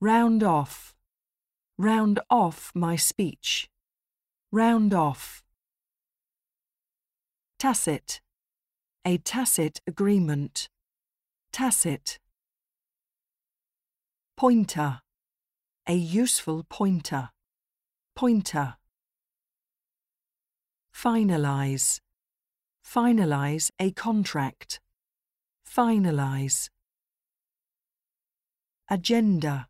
Round off. Round off my speech. Round off. Tacit. A tacit agreement. Tacit. Pointer. A useful pointer. Pointer. Finalize. Finalize a contract. Finalize. Agenda.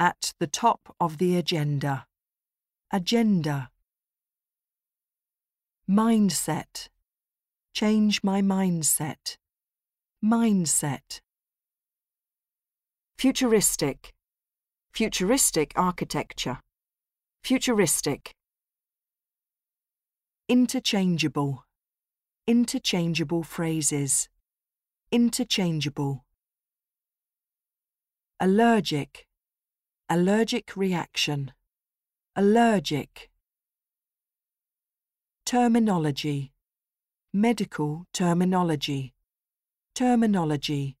At the top of the agenda. Agenda. Mindset. Change my mindset. Mindset. Futuristic. Futuristic architecture. Futuristic. Interchangeable. Interchangeable phrases. Interchangeable. Allergic. Allergic reaction. Allergic. Terminology. Medical terminology. Terminology.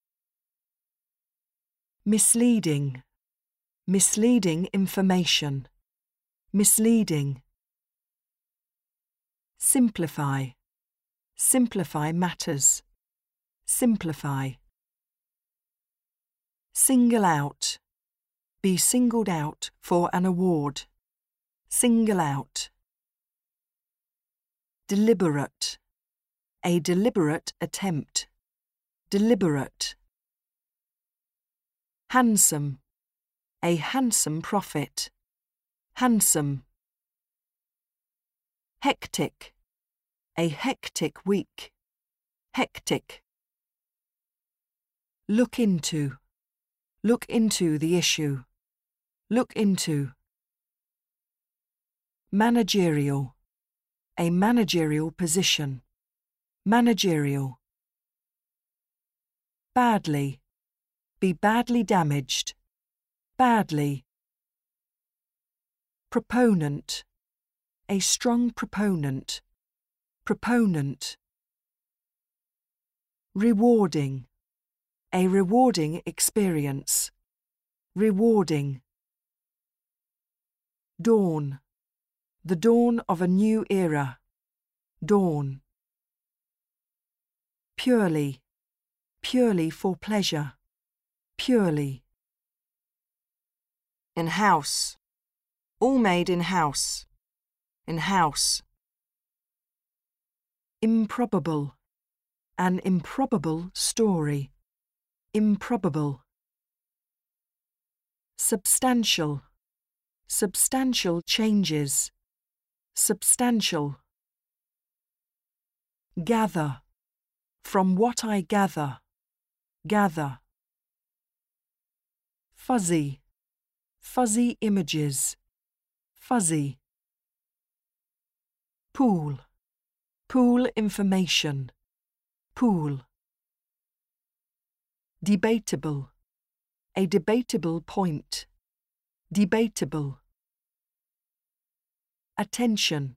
Misleading. Misleading information. Misleading. Simplify. Simplify matters. Simplify. Single out. Be singled out for an award. Single out. Deliberate. A deliberate attempt. Deliberate. Handsome. A handsome profit. Handsome. Hectic. A hectic week. Hectic. Look into. Look into the issue. Look into. Managerial. A managerial position. Managerial. Badly. Be badly damaged. Badly. Proponent. A strong proponent. Proponent. Rewarding. A rewarding experience. Rewarding. Dawn. The dawn of a new era. Dawn. Purely. Purely for pleasure. Purely. In house. All made in house. In house. Improbable. An improbable story. Improbable. Substantial. Substantial changes. Substantial. Gather. From what I gather. Gather. Fuzzy. Fuzzy images. Fuzzy. Pool. Pool information. Pool. Debatable. A debatable point. Debatable. Attention.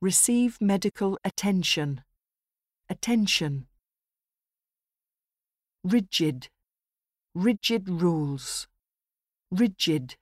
Receive medical attention. Attention. Rigid. Rigid rules. Rigid.